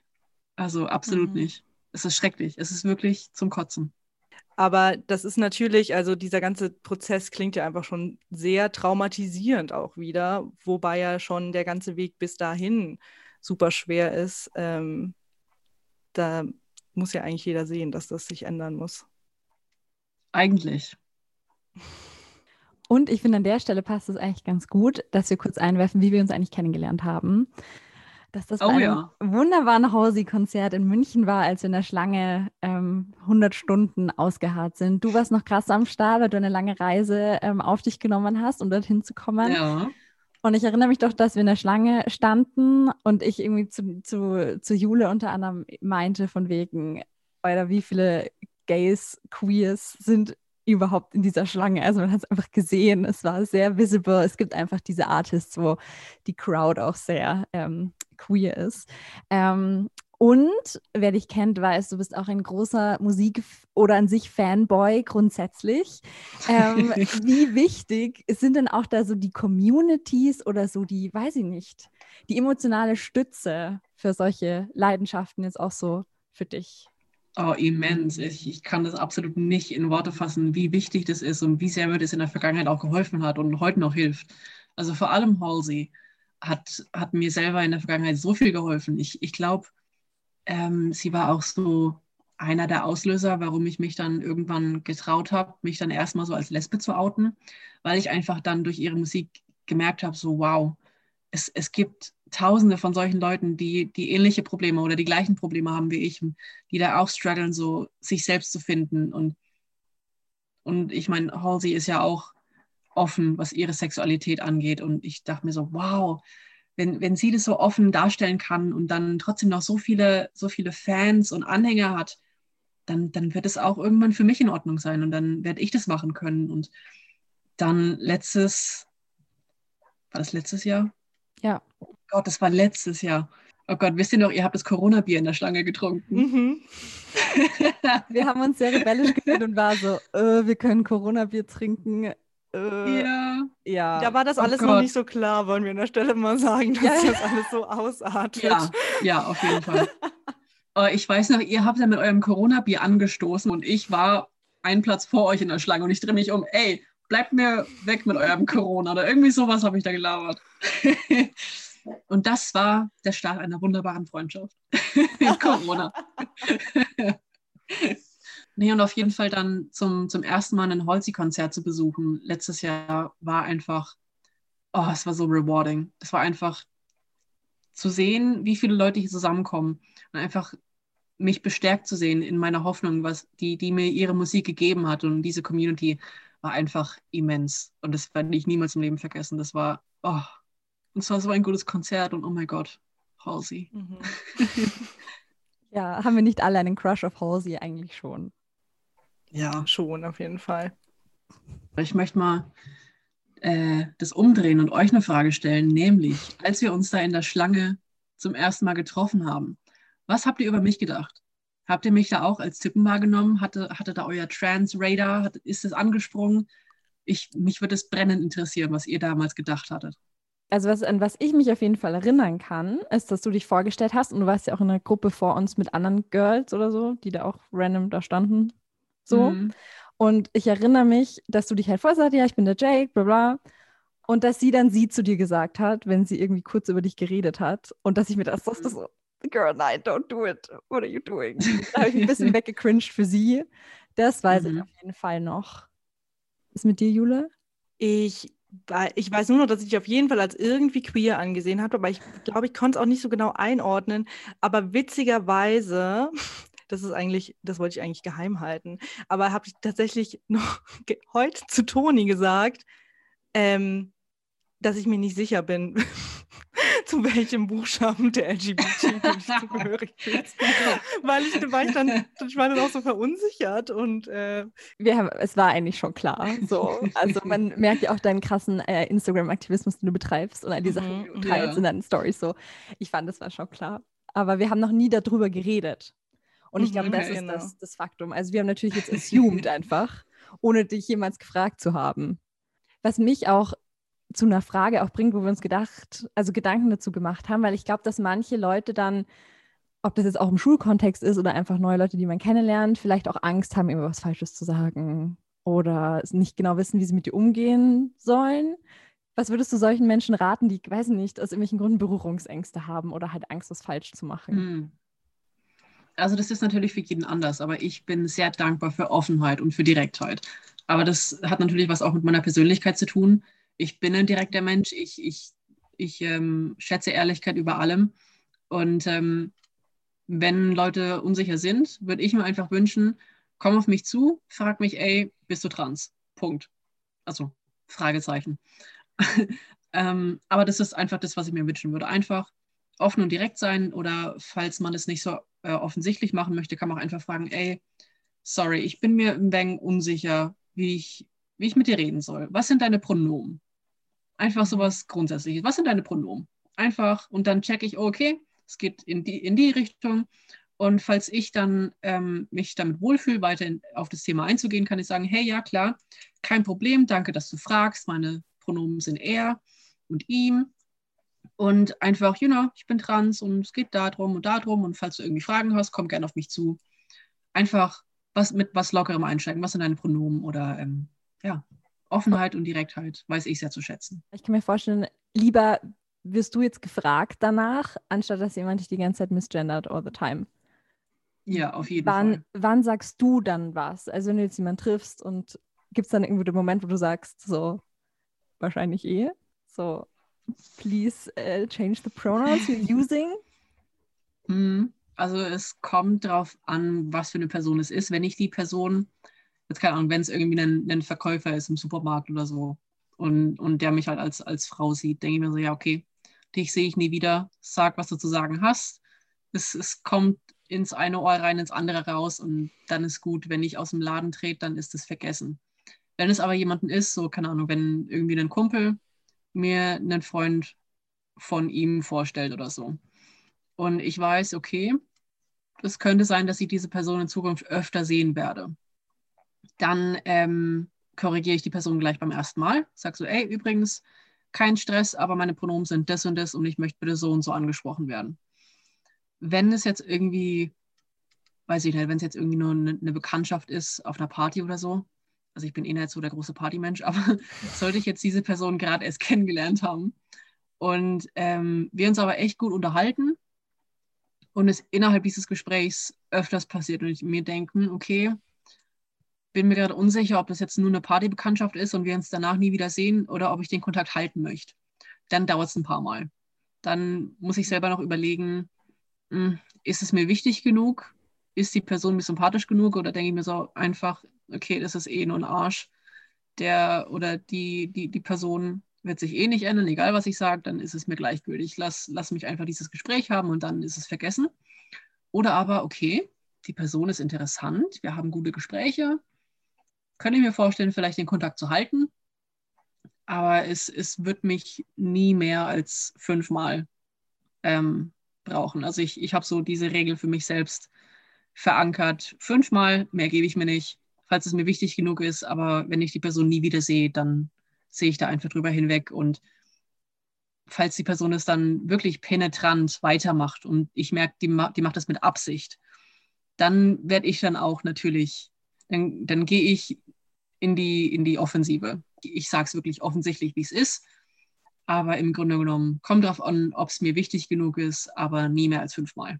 Also absolut mhm. nicht. Es ist schrecklich. Es ist wirklich zum Kotzen. Aber das ist natürlich, also dieser ganze Prozess klingt ja einfach schon sehr traumatisierend auch wieder, wobei ja schon der ganze Weg bis dahin super schwer ist. Ähm, da muss ja eigentlich jeder sehen, dass das sich ändern muss. Eigentlich. Und ich finde, an der Stelle passt es eigentlich ganz gut, dass wir kurz einwerfen, wie wir uns eigentlich kennengelernt haben dass das oh, bei einem ja. wunderbaren Hausi-Konzert in München war, als wir in der Schlange ähm, 100 Stunden ausgeharrt sind. Du warst noch krass am Start, weil du eine lange Reise ähm, auf dich genommen hast, um dorthin zu kommen. Ja. Und ich erinnere mich doch, dass wir in der Schlange standen und ich irgendwie zu, zu, zu Jule unter anderem meinte, von wegen, oder wie viele Gays, Queers sind überhaupt in dieser Schlange. Also man hat es einfach gesehen, es war sehr visible. Es gibt einfach diese Artists, wo die Crowd auch sehr ähm, queer ist. Ähm, und wer dich kennt, weiß, du bist auch ein großer Musik- oder an sich Fanboy grundsätzlich. Ähm, wie wichtig sind denn auch da so die Communities oder so die, weiß ich nicht, die emotionale Stütze für solche Leidenschaften jetzt auch so für dich? Oh, immens. Ich, ich kann das absolut nicht in Worte fassen, wie wichtig das ist und wie sehr mir das in der Vergangenheit auch geholfen hat und heute noch hilft. Also vor allem Halsey hat, hat mir selber in der Vergangenheit so viel geholfen. Ich, ich glaube, ähm, sie war auch so einer der Auslöser, warum ich mich dann irgendwann getraut habe, mich dann erstmal so als Lesbe zu outen, weil ich einfach dann durch ihre Musik gemerkt habe, so wow, es, es gibt tausende von solchen Leuten, die, die ähnliche Probleme oder die gleichen Probleme haben wie ich, die da auch strugglen, so sich selbst zu finden. Und, und ich meine, Halsey ist ja auch offen, was ihre Sexualität angeht. Und ich dachte mir so, wow, wenn, wenn sie das so offen darstellen kann und dann trotzdem noch so viele, so viele Fans und Anhänger hat, dann, dann wird es auch irgendwann für mich in Ordnung sein und dann werde ich das machen können. Und dann letztes, war das letztes Jahr? Ja. Oh Gott, das war letztes Jahr. Oh Gott, wisst ihr noch, ihr habt das Corona-Bier in der Schlange getrunken. Mhm. Wir haben uns sehr rebellisch gefühlt und war so, äh, wir können Corona-Bier trinken. Äh, ja. ja. Da war das Oh alles noch Gott. nicht so klar, wollen wir an der Stelle mal sagen, dass Ja, das alles so ausartet. Ja, ja, auf jeden Fall. Aber ich weiß noch, ihr habt ja mit eurem Corona-Bier angestoßen und ich war einen Platz vor euch in der Schlange und ich drehe mich um, ey, bleibt mir weg mit eurem Corona oder irgendwie sowas habe ich da gelabert. und das war der Start einer wunderbaren Freundschaft. Corona. nee, und auf jeden Fall dann zum, zum ersten Mal ein Holzi-Konzert zu besuchen. Letztes Jahr war einfach, oh, es war so rewarding. Es war einfach zu sehen, wie viele Leute hier zusammenkommen und einfach mich bestärkt zu sehen in meiner Hoffnung, was die, die mir ihre Musik gegeben hat. Und diese Community war einfach immens. Und das werde ich niemals im Leben vergessen. Das war, oh, und es war so ein gutes Konzert und oh mein Gott, Halsey. Mhm. ja, haben wir nicht alle einen Crush auf Halsey eigentlich schon? Ja. Schon, auf jeden Fall. Ich möchte mal äh, das umdrehen und euch eine Frage stellen, nämlich, als wir uns da in der Schlange zum ersten Mal getroffen haben, was habt ihr über mich gedacht? Habt ihr mich da auch als Typen wahrgenommen? Hatte, hatte da euer Trans-Radar? Hat, ist es angesprungen? Ich, mich würde es brennend interessieren, was ihr damals gedacht hattet. Also was, an was ich mich auf jeden Fall erinnern kann, ist, dass du dich vorgestellt hast und du warst ja auch in einer Gruppe vor uns mit anderen Girls oder so, die da auch random da standen. So. Mhm. Und ich erinnere mich, dass du dich halt hast, ja, ich bin der Jake, bla bla. Und dass sie dann sie zu dir gesagt hat, wenn sie irgendwie kurz über dich geredet hat. Und dass ich mir das, das so, Girl, nein, don't do it. What are you doing? Da habe ich ein bisschen weggecringed für sie. Das weiß ich Mhm. auf jeden Fall noch. Ist mit dir, Jule? Ich, ich weiß nur noch, dass ich dich auf jeden Fall als irgendwie queer angesehen habe, aber ich glaube, ich konnte es auch nicht so genau einordnen. Aber witzigerweise, das ist eigentlich, das wollte ich eigentlich geheim halten, aber habe ich tatsächlich noch heute zu Toni gesagt, ähm, dass ich mir nicht sicher bin, zu welchem Buchstaben der LGBT du dich zugehörig fühlst. Weil ich, weil ich dann, ich war dann auch so verunsichert und äh, Wir haben, es war eigentlich schon klar. So. Also man merkt ja auch deinen krassen äh, Instagram-Aktivismus, den du betreibst und all die Sachen, die Mhm, du teilst ja. in deinen Stories. So. Ich fand, das war schon klar. Aber wir haben noch nie darüber geredet. Und ich Mhm, glaube, das okay, ist genau. das, das Faktum. Also wir haben natürlich jetzt assumed einfach, ohne dich jemals gefragt zu haben. Was mich auch zu einer Frage auch bringt, wo wir uns gedacht, also Gedanken dazu gemacht haben, weil ich glaube, dass manche Leute dann, ob das jetzt auch im Schulkontext ist oder einfach neue Leute, die man kennenlernt, vielleicht auch Angst haben, immer was Falsches zu sagen oder nicht genau wissen, wie sie mit dir umgehen sollen. Was würdest du solchen Menschen raten, die, weiß nicht, aus irgendwelchen Gründen Berührungsängste haben oder halt Angst, was falsch zu machen? Hm. Also das ist natürlich für jeden anders, aber ich bin sehr dankbar für Offenheit und für Direktheit. Aber das hat natürlich was auch mit meiner Persönlichkeit zu tun. Ich bin ein direkter Mensch, ich, ich, ich ähm, schätze Ehrlichkeit über allem. Und ähm, wenn Leute unsicher sind, würde ich mir einfach wünschen, komm auf mich zu, frag mich, ey, bist du trans? Punkt. Also Fragezeichen. ähm, aber das ist einfach das, was ich mir wünschen würde. Einfach offen und direkt sein oder falls man es nicht so äh, offensichtlich machen möchte, kann man auch einfach fragen, ey, sorry, ich bin mir ein wenig unsicher, wie ich, wie ich mit dir reden soll. Was sind deine Pronomen? Einfach sowas Grundsätzliches. Was sind deine Pronomen? Einfach und dann checke ich, oh, okay, es geht in die, in die Richtung. Und falls ich dann ähm, mich damit wohlfühle, weiter auf das Thema einzugehen, kann ich sagen, hey, ja, klar, kein Problem, danke, dass du fragst. Meine Pronomen sind er und ihm. Und einfach, you know, ich bin trans und es geht darum und darum. Und falls du irgendwie Fragen hast, komm gerne auf mich zu. Einfach was mit was Lockerem einsteigen. Was sind deine Pronomen? Oder ähm, ja, Offenheit und Direktheit weiß ich sehr zu schätzen. Ich kann mir vorstellen, lieber wirst du jetzt gefragt danach, anstatt dass jemand dich die ganze Zeit misgendert all the time. Ja, auf jeden Wann, Fall. wann sagst du dann was? Also wenn du jetzt jemanden triffst und gibt es dann irgendwo den Moment, wo du sagst, so, wahrscheinlich eh, so, please uh, change the pronouns you're using? Hm, Also es kommt darauf an, was für eine Person es ist. Wenn ich die Person, jetzt keine Ahnung, wenn es irgendwie ein, ein Verkäufer ist im Supermarkt oder so und, und der mich halt als, als Frau sieht, denke ich mir so, ja, okay, dich sehe ich nie wieder, sag, was du zu sagen hast. Es, es kommt ins eine Ohr rein, ins andere raus und dann ist gut. Wenn ich aus dem Laden trete, dann ist es vergessen. Wenn es aber jemanden ist, so, keine Ahnung, wenn irgendwie ein Kumpel mir einen Freund von ihm vorstellt oder so. Und ich weiß, okay, es könnte sein, dass ich diese Person in Zukunft öfter sehen werde. Dann ähm, korrigiere ich die Person gleich beim ersten Mal. Sag so, ey, übrigens, kein Stress, aber meine Pronomen sind das und das und ich möchte bitte so und so angesprochen werden. Wenn es jetzt irgendwie, weiß ich nicht, wenn es jetzt irgendwie nur eine, eine Bekanntschaft ist auf einer Party oder so, also ich bin eh nicht so der große Partymensch, aber sollte ich jetzt diese Person gerade erst kennengelernt haben und ähm, wir uns aber echt gut unterhalten und es innerhalb dieses Gesprächs öfters passiert und ich mir denke, okay, bin mir gerade unsicher, ob das jetzt nur eine Partybekanntschaft ist und wir uns danach nie wieder sehen oder ob ich den Kontakt halten möchte. Dann dauert es ein paar Mal. Dann muss ich selber noch überlegen, hm, ist es mir wichtig genug? Ist die Person mir sympathisch genug? Oder denke ich mir so einfach, okay, das ist eh nur ein Arsch. Der oder die, die, die Person wird sich eh nicht ändern, egal was ich sage, dann ist es mir gleichgültig. Lass, lass mich einfach dieses Gespräch haben und dann ist es vergessen. Oder aber, okay, die Person ist interessant, wir haben gute Gespräche, könnte ich mir vorstellen, vielleicht den Kontakt zu halten, aber es, es wird mich nie mehr als fünfmal ähm, brauchen. Also ich, ich habe so diese Regel für mich selbst verankert. Fünfmal, mehr gebe ich mir nicht, falls es mir wichtig genug ist, aber wenn ich die Person nie wieder sehe, dann sehe ich da einfach drüber hinweg. Und falls die Person es dann wirklich penetrant weitermacht und ich merke, die, ma die macht das mit Absicht, dann werde ich dann auch natürlich, dann, dann gehe ich in die, in die Offensive. Ich sage es wirklich offensichtlich, wie es ist. Aber im Grunde genommen kommt darauf an, ob es mir wichtig genug ist, aber nie mehr als fünfmal.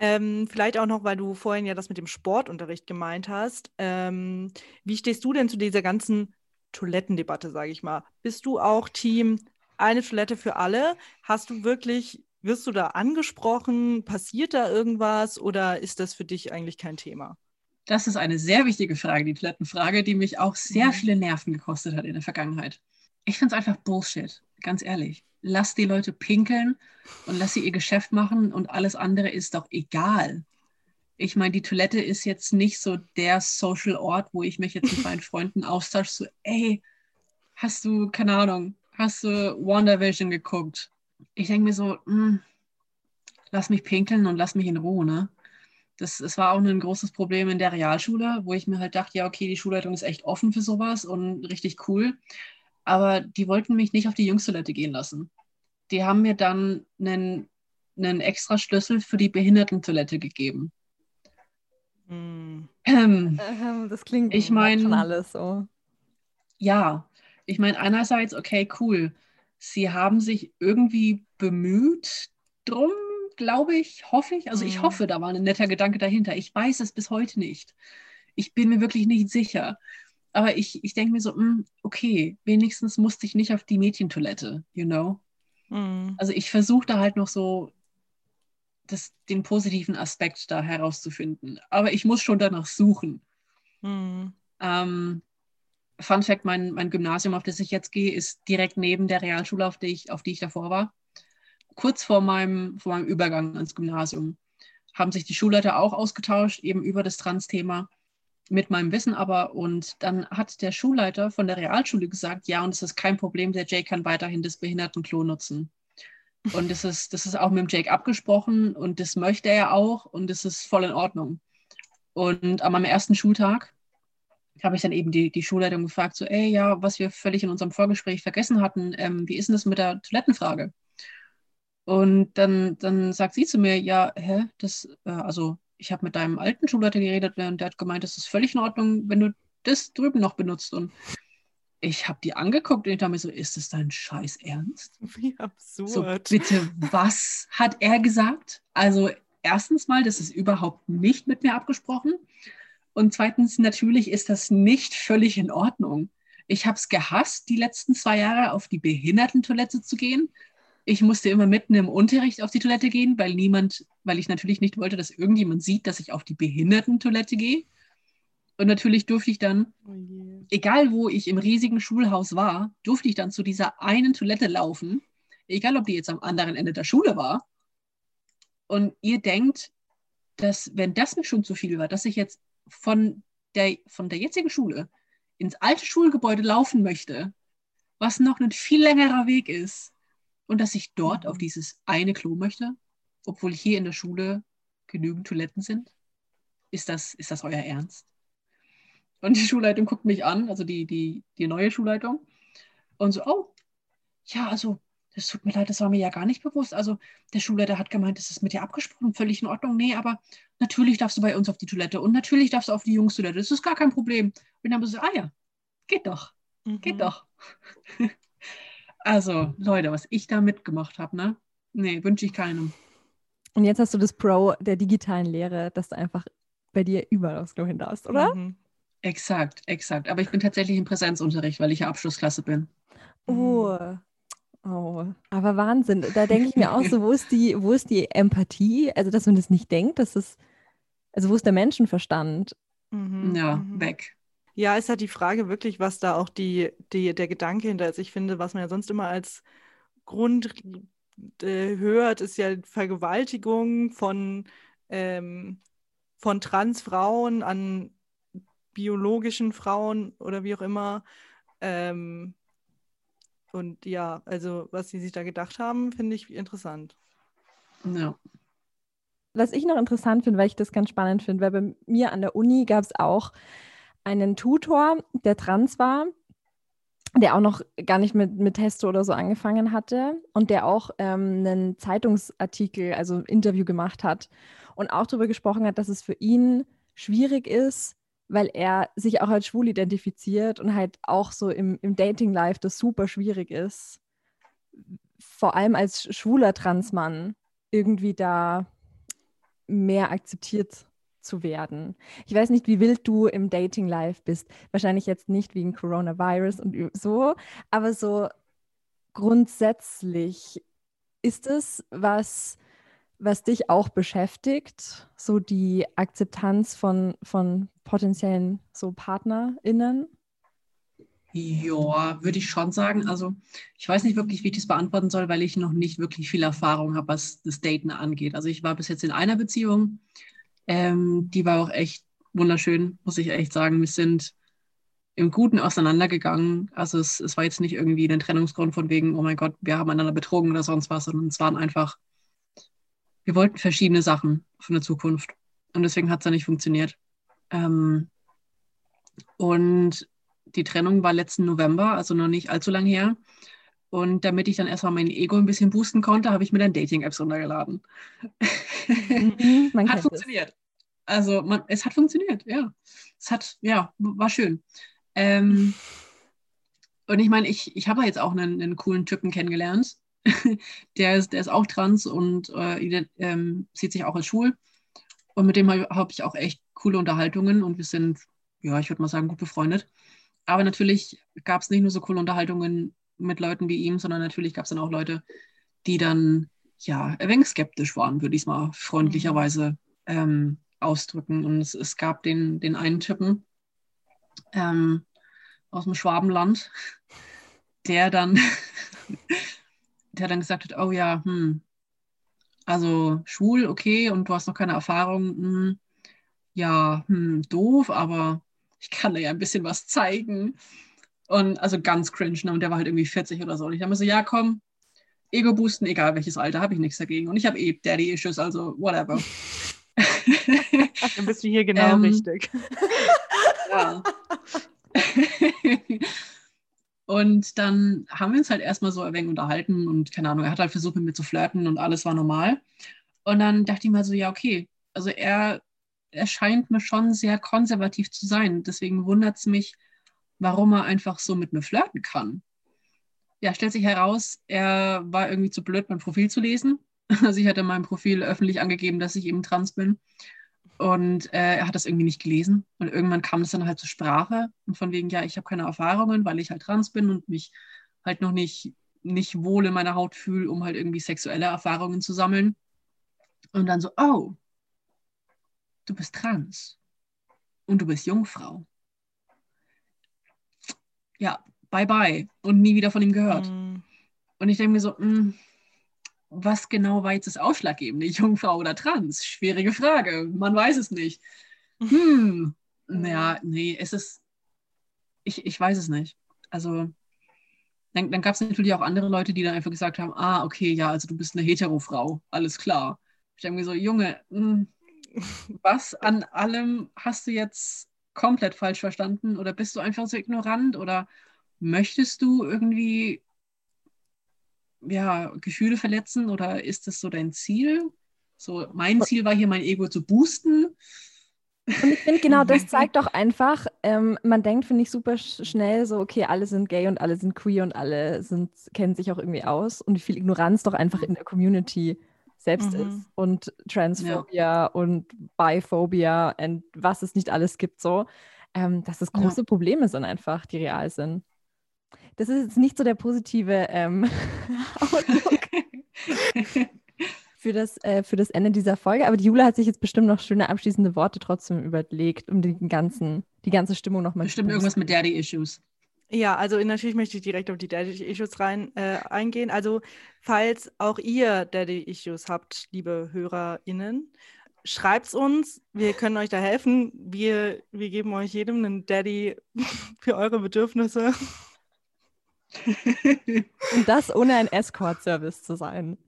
Ähm, vielleicht auch noch, weil du vorhin ja das mit dem Sportunterricht gemeint hast. Ähm, wie stehst du denn zu dieser ganzen Toilettendebatte, sage ich mal. Bist du auch Team eine Toilette für alle? Hast du wirklich, wirst du da angesprochen? Passiert da irgendwas oder ist das für dich eigentlich kein Thema? Das ist eine sehr wichtige Frage, die Toilettenfrage, die mich auch sehr Mhm. viele Nerven gekostet hat in der Vergangenheit. Ich finde es einfach Bullshit, ganz ehrlich. Lass die Leute pinkeln und lass sie ihr Geschäft machen und alles andere ist doch egal. Ich meine, die Toilette ist jetzt nicht so der Social Ort, wo ich mich jetzt mit meinen Freunden austausche, so, ey, hast du, keine Ahnung, hast du WandaVision geguckt? Ich denke mir so, hm, lass mich pinkeln und lass mich in Ruhe, ne? Das, das war auch ein großes Problem in der Realschule, wo ich mir halt dachte, ja, okay, die Schulleitung ist echt offen für sowas und richtig cool. Aber die wollten mich nicht auf die Jungstoilette gehen lassen. Die haben mir dann einen, einen extra Schlüssel für die Behindertentoilette gegeben. Hm. Ähm, Ähm, das klingt Ich mein- schon alles so. ja, ich meine, einerseits, okay, cool. Sie haben sich irgendwie bemüht drum, glaube ich, hoffe ich. Also ich Mhm. hoffe, da war ein netter Gedanke dahinter. Ich weiß es bis heute nicht. Ich bin mir wirklich nicht sicher. Aber ich, ich denke mir so, hm, okay, wenigstens musste ich nicht auf die Mädchentoilette, you know? Hm. Also ich versuche da halt noch so das, den positiven Aspekt da herauszufinden. Aber ich muss schon danach suchen. Hm. Ähm, Fun Fact: mein, mein Gymnasium, auf das ich jetzt gehe, ist direkt neben der Realschule, auf die ich, auf die ich davor war. Kurz vor meinem, vor meinem Übergang ans Gymnasium haben sich die Schulleiter auch ausgetauscht, eben über das Trans-Thema, mit meinem Wissen aber. Und dann hat der Schulleiter von der Realschule gesagt: Ja, und es ist kein Problem, der Jake kann weiterhin das Behindertenklo nutzen. Und das ist, das ist auch mit dem Jake abgesprochen und das möchte er auch und das ist voll in Ordnung. Und an meinem ersten Schultag habe ich dann eben die, die Schulleitung gefragt, so, ey, ja, was wir völlig in unserem Vorgespräch vergessen hatten, ähm, wie ist denn das mit der Toilettenfrage? Und dann, dann sagt sie zu mir, ja, hä, das, äh, also ich habe mit deinem alten Schulleiter geredet und der hat gemeint, das ist völlig in Ordnung, wenn du das drüben noch benutzt. Und ich habe die angeguckt und ich dachte mir so, ist das dein Scheiß Ernst? Wie So, absurd. bitte, was hat er gesagt? Also, erstens mal, das ist überhaupt nicht mit mir abgesprochen. Und zweitens, natürlich ist das nicht völlig in Ordnung. Ich habe es gehasst, die letzten zwei Jahre auf die Behindertentoilette zu gehen. Ich musste immer mitten im Unterricht auf die Toilette gehen, weil niemand, weil ich natürlich nicht wollte, dass irgendjemand sieht, dass ich auf die Behindertentoilette gehe. Und natürlich durfte ich dann, Oh je. egal wo ich im riesigen Schulhaus war, durfte ich dann zu dieser einen Toilette laufen, egal ob die jetzt am anderen Ende der Schule war. Und ihr denkt, dass, wenn das mir schon zu viel war, dass ich jetzt von der, von der jetzigen Schule ins alte Schulgebäude laufen möchte, was noch ein viel längerer Weg ist, und dass ich dort auf dieses eine Klo möchte, obwohl hier in der Schule genügend Toiletten sind? Ist das, ist das euer Ernst? Und die Schulleitung guckt mich an, also die, die, die neue Schulleitung, und so, oh, ja, also, das tut mir leid, das war mir ja gar nicht bewusst. Also, der Schulleiter hat gemeint, das ist mit dir abgesprochen, völlig in Ordnung. Nee, aber natürlich darfst du bei uns auf die Toilette und natürlich darfst du auf die Jungstoilette. Das ist gar kein Problem. Und dann haben wir so, ah ja, geht doch, geht Mhm. doch. also, Leute, was ich da mitgemacht habe, ne? Nee, wünsche ich keinem. Und jetzt hast du das Pro der digitalen Lehre, dass du einfach bei dir überall aufs Klo hin darfst, oder? Mhm. Exakt, exakt. Aber ich bin tatsächlich im Präsenzunterricht, weil ich ja Abschlussklasse bin. Oh. Oh, aber Wahnsinn. Da denke ich mir auch so, wo ist die, wo ist die Empathie? Also, dass man das nicht denkt, dass es, also wo ist der Menschenverstand? Mhm. Ja, Mhm. weg. Ja, ist halt die Frage wirklich, was da auch die, die, der Gedanke hinter ist. Ich finde, was man ja sonst immer als Grund äh, hört, ist ja Vergewaltigung von, ähm, von Transfrauen an biologischen Frauen oder wie auch immer. Ähm, und ja, also was sie sich da gedacht haben, finde ich interessant. Ja. Was ich noch interessant finde, weil ich das ganz spannend finde, weil bei mir an der Uni gab es auch einen Tutor, der trans war, der auch noch gar nicht mit, mit Testo oder so angefangen hatte und der auch ähm, einen Zeitungsartikel, also ein Interview gemacht hat und auch darüber gesprochen hat, dass es für ihn schwierig ist, weil er sich auch als schwul identifiziert und halt auch so im, im Dating-Life das super schwierig ist, vor allem als schwuler Transmann irgendwie da mehr akzeptiert zu werden. Ich weiß nicht, wie wild du im Dating-Life bist. Wahrscheinlich jetzt nicht wegen Coronavirus und so, aber so grundsätzlich ist es was, was dich auch beschäftigt, so die Akzeptanz von, von potenziellen so PartnerInnen? Ja, würde ich schon sagen. Also ich weiß nicht wirklich, wie ich das beantworten soll, weil ich noch nicht wirklich viel Erfahrung habe, was das Daten angeht. Also ich war bis jetzt in einer Beziehung, ähm, die war auch echt wunderschön, muss ich echt sagen. Wir sind im Guten auseinandergegangen. Also es, es war jetzt nicht irgendwie ein Trennungsgrund von wegen, oh mein Gott, wir haben einander betrogen oder sonst was, sondern es waren einfach, wir wollten verschiedene Sachen für eine Zukunft. Und deswegen hat es dann nicht funktioniert. Ähm, und die Trennung war letzten November, also noch nicht allzu lang her. Und damit ich dann erstmal mein Ego ein bisschen boosten konnte, habe ich mir dann Dating-Apps runtergeladen. Mhm, hat funktioniert. Also man, es hat funktioniert, ja. Es hat, ja, war schön. Ähm, und ich meine, ich, ich habe jetzt auch einen, einen coolen Typen kennengelernt. der, ist, der ist auch trans und äh, ähm, sieht sich auch als schwul. Und mit dem habe hab ich auch echt coole Unterhaltungen und wir sind, ja, ich würde mal sagen, gut befreundet. Aber natürlich gab es nicht nur so coole Unterhaltungen mit Leuten wie ihm, sondern natürlich gab es dann auch Leute, die dann ja ein wenig skeptisch waren, würde ich es mal freundlicherweise ähm, ausdrücken. Und es, es gab den, den einen Typen ähm, aus dem Schwabenland, der dann, der dann gesagt hat, oh ja, hm, also schwul, okay, und du hast noch keine Erfahrung, hm, ja, hm, doof, aber ich kann dir ja ein bisschen was zeigen. Und also ganz cringe, ne? Und der war halt irgendwie 40 oder so. Und ich habe mir so, ja, komm, Ego boosten, egal welches Alter, habe ich nichts dagegen. Und ich habe eh Daddy-Issues, also whatever. Dann bist du hier genau Ähm, richtig. Ja. und dann haben wir uns halt erstmal so ein wenig unterhalten und keine Ahnung, er hat halt versucht, mit mir zu flirten und alles war normal. Und dann dachte ich mal so, ja, okay, also er, er scheint mir schon sehr konservativ zu sein. Deswegen wundert es mich, warum er einfach so mit mir flirten kann. Ja, stellt sich heraus, er war irgendwie zu blöd, mein Profil zu lesen. Also ich hatte in meinem Profil öffentlich angegeben, dass ich eben trans bin. Und äh, er hat das irgendwie nicht gelesen. Und irgendwann kam es dann halt zur Sprache. Und von wegen, ja, ich habe keine Erfahrungen, weil ich halt trans bin und mich halt noch nicht, nicht wohl in meiner Haut fühle, um halt irgendwie sexuelle Erfahrungen zu sammeln. Und dann so, oh, du bist trans. Und du bist Jungfrau. Ja, bye bye. Und nie wieder von ihm gehört. Mm. Und ich denke mir so, mh, was genau war jetzt das Ausschlaggebende? Jungfrau oder trans? Schwierige Frage. Man weiß es nicht. Hm. Naja, nee, es ist. Ich, ich weiß es nicht. Also, dann, dann gab es natürlich auch andere Leute, die dann einfach gesagt haben: Ah, okay, ja, also du bist eine Hetero-Frau. Alles klar. Ich denke mir so, Junge, mh, was an allem hast du jetzt komplett falsch verstanden? Oder bist du einfach so ignorant? Oder möchtest du irgendwie ja, Gefühle verletzen oder ist das so dein Ziel? So, mein Ziel war hier, mein Ego zu boosten. Und ich finde, genau das zeigt doch einfach, ähm, man denkt, finde ich, super sch schnell so, okay, alle sind gay und alle sind queer und alle sind, kennen sich auch irgendwie aus und wie viel Ignoranz doch einfach in der Community selbst Mhm. ist und Transphobia und Biphobia und was es nicht alles gibt so, ähm, dass es Ja. große Probleme sind einfach, die real sind. Das ist jetzt nicht so der positive ähm, Outlook für das, äh, für das Ende dieser Folge, aber die Jule hat sich jetzt bestimmt noch schöne abschließende Worte trotzdem überlegt, um den ganzen, die ganze Stimmung nochmal Bestimmt irgendwas mit Daddy-Issues. Ja, also natürlich möchte ich direkt auf die Daddy-Issues rein äh, eingehen. Also, falls auch ihr Daddy-Issues habt, liebe HörerInnen, schreibt's uns. Wir können euch da helfen. Wir, wir geben euch jedem einen Daddy für eure Bedürfnisse. Und das ohne ein Escort-Service zu sein.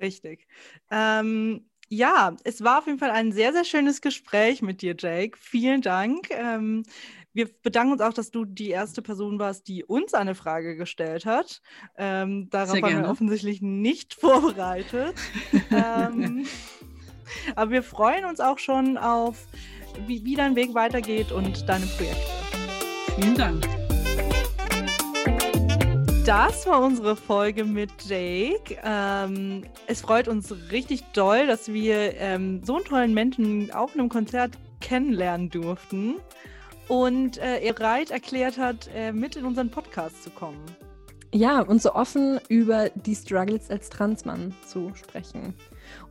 Richtig. Ähm, ja, es war auf jeden Fall ein sehr, sehr schönes Gespräch mit dir, Jake. Vielen Dank. Ähm, wir bedanken uns auch, dass du die erste Person warst, die uns eine Frage gestellt hat. Ähm, darauf Sehr waren wir offensichtlich nicht vorbereitet. ähm, aber wir freuen uns auch schon auf, wie, wie dein Weg weitergeht und deine Projekte. Vielen Dank. Das war unsere Folge mit Jake. Ähm, es freut uns richtig doll, dass wir ähm, so einen tollen Menschen auf einem Konzert kennenlernen durften und äh, er bereit erklärt hat, äh, mit in unseren Podcast zu kommen. Ja, und so offen über die Struggles als Transmann zu sprechen.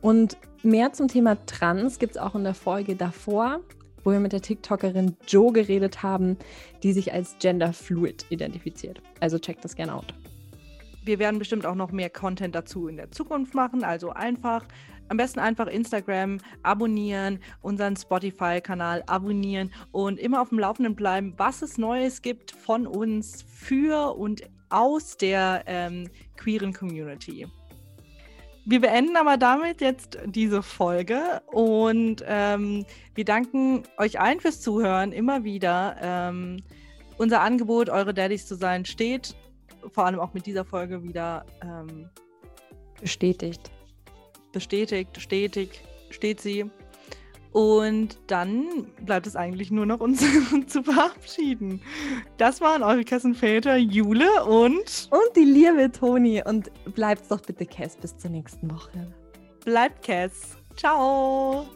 Und mehr zum Thema Trans gibt es auch in der Folge davor, wo wir mit der TikTokerin Jo geredet haben, die sich als genderfluid identifiziert. Also checkt das gerne out. Wir werden bestimmt auch noch mehr Content dazu in der Zukunft machen. Also einfach, am besten einfach Instagram abonnieren, unseren Spotify-Kanal abonnieren und immer auf dem Laufenden bleiben, was es Neues gibt von uns für und aus der ähm, queeren Community. Wir beenden aber damit jetzt diese Folge und ähm, wir danken euch allen fürs Zuhören immer wieder. Ähm, unser Angebot, eure Daddys zu sein, steht vor allem auch mit dieser Folge wieder ähm, Bestätigt. bestätigt, stetig, steht sie. Und dann bleibt es eigentlich nur noch uns zu verabschieden. Das waren eure Kassenväter Jule und Und die liebe Toni. Und bleibt doch bitte Cass bis zur nächsten Woche. bleibt Cass. Ciao.